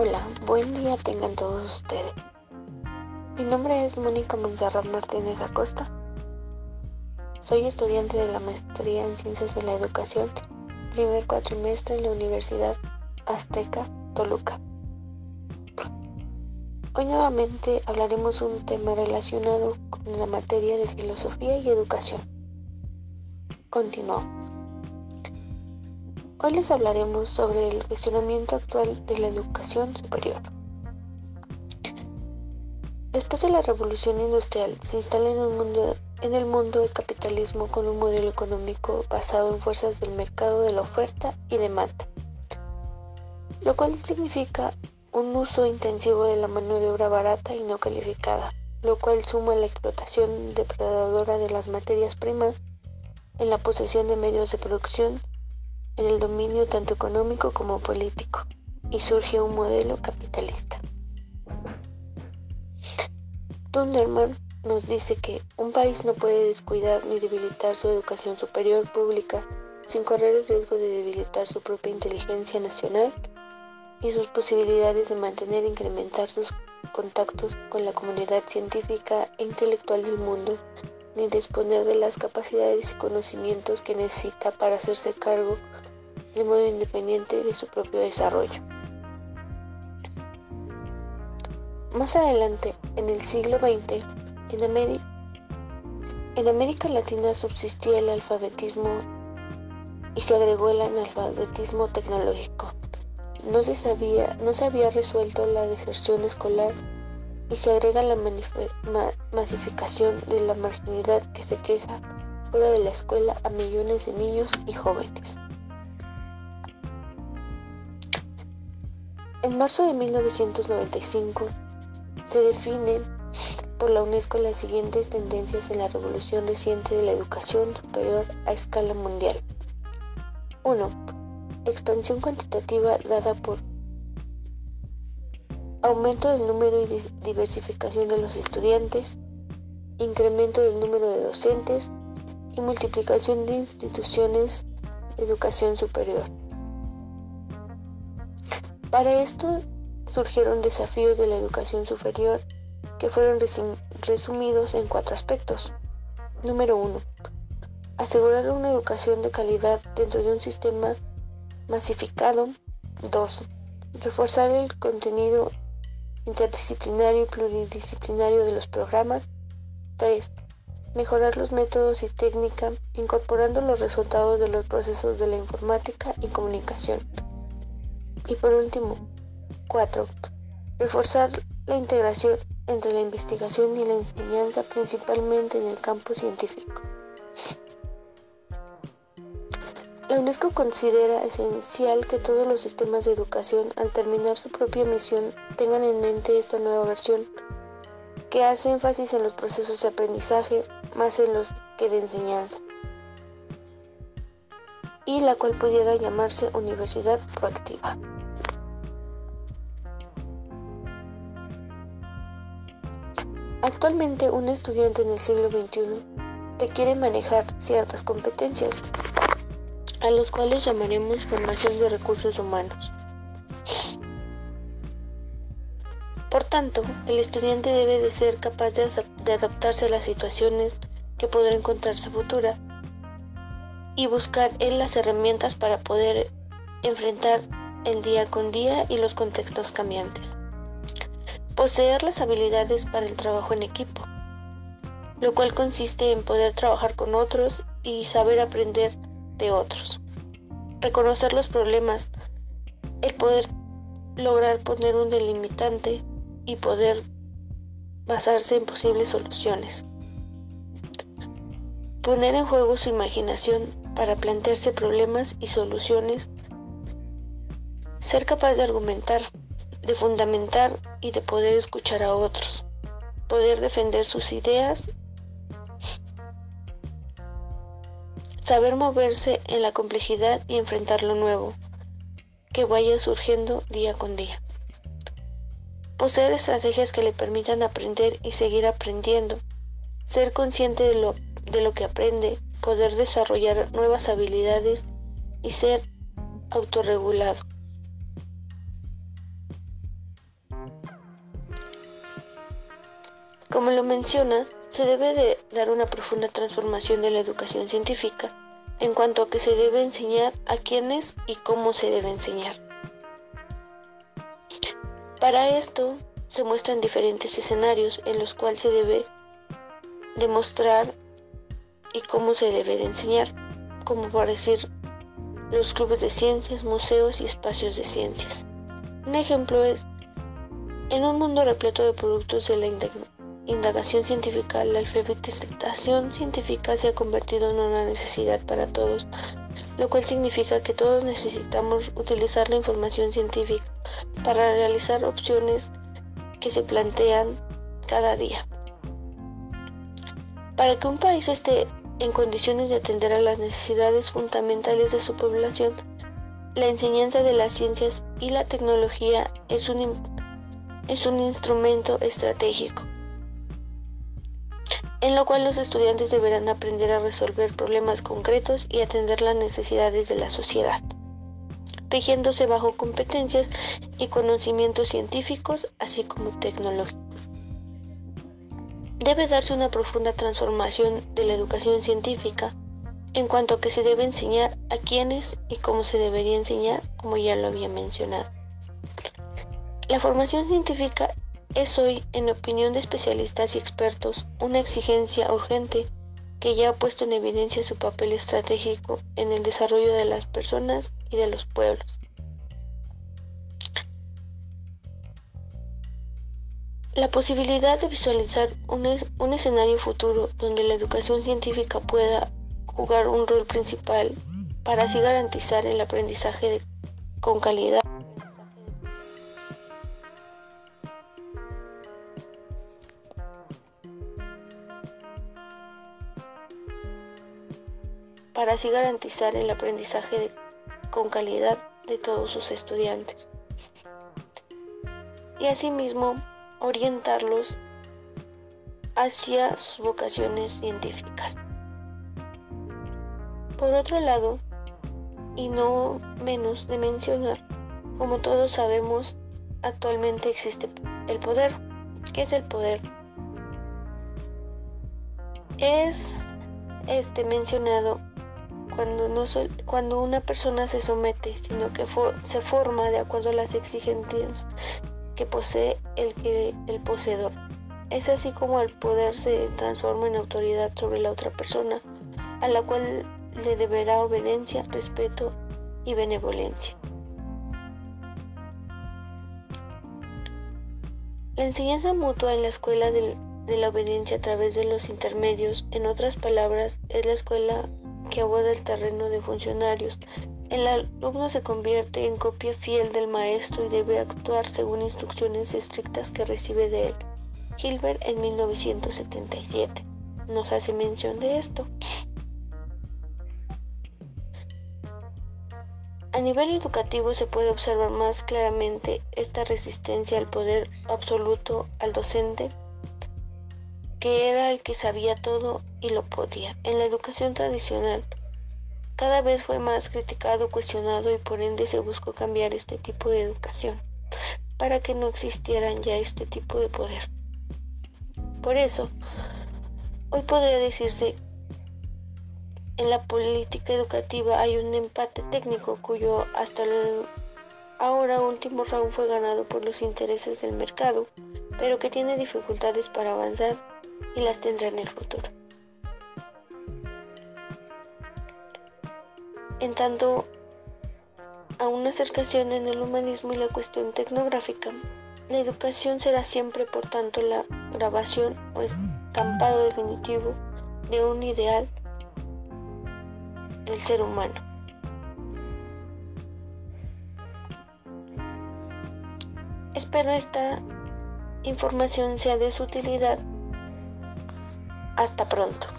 Hola, buen día tengan todos ustedes. Mi nombre es Mónica Monserrat Martínez Acosta. Soy estudiante de la maestría en Ciencias de la Educación, primer cuatrimestre en la Universidad Azteca, Toluca. Hoy nuevamente hablaremos un tema relacionado con la materia de filosofía y educación. Continuamos. Hoy les hablaremos sobre el cuestionamiento actual de la educación superior. Después de la revolución industrial, se instala en, mundo, el mundo del capitalismo con un modelo económico basado en fuerzas del mercado de la oferta y demanda, lo cual significa un uso intensivo de la mano de obra barata y no calificada, lo cual suma la explotación depredadora de las materias primas en la posesión de medios de producción en el dominio tanto económico como político, y surge un modelo capitalista. Dunderman nos dice que un país no puede descuidar ni debilitar su educación superior pública sin correr el riesgo de debilitar su propia inteligencia nacional y sus posibilidades de mantener e incrementar sus contactos con la comunidad científica e intelectual del mundo, ni disponer de las capacidades y conocimientos que necesita para hacerse cargo de modo independiente de su propio desarrollo. Más adelante, en el siglo XX, en, en América Latina subsistía el alfabetismo y se agregó el analfabetismo tecnológico. No se, sabía, no se había resuelto la deserción escolar y se agrega la masificación de la marginalidad que se queja fuera de la escuela a millones de niños y jóvenes. En marzo de 1995 se define por la UNESCO las siguientes tendencias en la revolución reciente de la educación superior a escala mundial. 1. Expansión cuantitativa dada por aumento del número y diversificación de los estudiantes, incremento del número de docentes y multiplicación de instituciones de educación superior. Para esto surgieron desafíos de la educación superior que fueron resumidos en cuatro aspectos. Número uno, Asegurar una educación de calidad dentro de un sistema masificado. 2. Reforzar el contenido interdisciplinario y pluridisciplinario de los programas. 3. Mejorar los métodos y técnica incorporando los resultados de los procesos de la informática y comunicación. Y por último, 4. Reforzar la integración entre la investigación y la enseñanza principalmente en el campo científico. La UNESCO considera esencial que todos los sistemas de educación al terminar su propia misión tengan en mente esta nueva versión que hace énfasis en los procesos de aprendizaje más en los que de enseñanza y la cual pudiera llamarse universidad proactiva. Actualmente un estudiante en el siglo XXI requiere manejar ciertas competencias, a los cuales llamaremos formación de recursos humanos. Por tanto, el estudiante debe de ser capaz de, adaptarse a las situaciones que podrá encontrarse futura y buscar en las herramientas para poder enfrentar el día con día y los contextos cambiantes. Poseer las habilidades para el trabajo en equipo, lo cual consiste en poder trabajar con otros y saber aprender de otros. Reconocer los problemas, el poder lograr poner un delimitante y poder basarse en posibles soluciones. Poner en juego su imaginación para plantearse problemas y soluciones. Ser capaz de argumentar de fundamentar y de poder escuchar a otros, poder defender sus ideas, saber moverse en la complejidad y enfrentar lo nuevo que vaya surgiendo día con día. Poseer estrategias que le permitan aprender y seguir aprendiendo, ser consciente de lo, de lo que aprende, poder desarrollar nuevas habilidades y ser autorregulado. Como lo menciona, se debe de dar una profunda transformación de la educación científica en cuanto a que se debe enseñar a quiénes y cómo se debe enseñar. Para esto se muestran diferentes escenarios en los cuales se debe demostrar y cómo se debe de enseñar, como por decir los clubes de ciencias, museos y espacios de ciencias. Un ejemplo es, en un mundo repleto de productos de la indagación científica, la alfabetización científica se ha convertido en una necesidad para todos, lo cual significa que todos necesitamos utilizar la información científica para realizar opciones que se plantean cada día. Para que un país esté en condiciones de atender a las necesidades fundamentales de su población, la enseñanza de las ciencias y la tecnología es un, es un instrumento estratégico, en lo cual los estudiantes deberán aprender a resolver problemas concretos y atender las necesidades de la sociedad, rigiéndose bajo competencias y conocimientos científicos, así como tecnológicos. Debe darse una profunda transformación de la educación científica en cuanto a que se debe enseñar a quiénes y cómo se debería enseñar, como ya lo había mencionado. La formación científica es hoy, en opinión de especialistas y expertos, una exigencia urgente que ya ha puesto en evidencia su papel estratégico en el desarrollo de las personas y de los pueblos. La posibilidad de visualizar un, escenario futuro donde la educación científica pueda jugar un rol principal para así garantizar el aprendizaje con calidad. Así garantizar el aprendizaje con calidad de todos sus estudiantes. Y asimismo, orientarlos hacia sus vocaciones científicas. Por otro lado, y no menos de mencionar, como todos sabemos, actualmente existe el poder. ¿Qué es el poder? Es este mencionado cuando, no cuando una persona se somete, sino que se forma de acuerdo a las exigencias que posee el, el poseedor. Es así como el poder se transforma en autoridad sobre la otra persona, a la cual le deberá obediencia, respeto y benevolencia. La enseñanza mutua en la escuela de, la obediencia a través de los intermedios, en otras palabras, es la escuela que aborda el terreno de funcionarios el alumno se convierte en copia fiel del maestro y debe actuar según instrucciones estrictas que recibe de él. Hilbert en 1977 nos hace mención de esto. A nivel educativo se puede observar más claramente esta resistencia al poder absoluto al docente, que era el que sabía todo y lo podía. En la educación tradicional, cada vez fue más criticado, cuestionado y por ende se buscó cambiar este tipo de educación para que no existieran ya este tipo de poder. Por eso, hoy podría decirse en la política educativa hay un empate técnico cuyo hasta el ahora último round fue ganado por los intereses del mercado, pero que tiene dificultades para avanzar y las tendrá en el futuro. en tanto a una acercación en el humanismo y la cuestión tecnográfica, la educación será siempre, por tanto, la grabación o estampado definitivo de un ideal del ser humano. Espero esta información sea de su utilidad. Hasta pronto.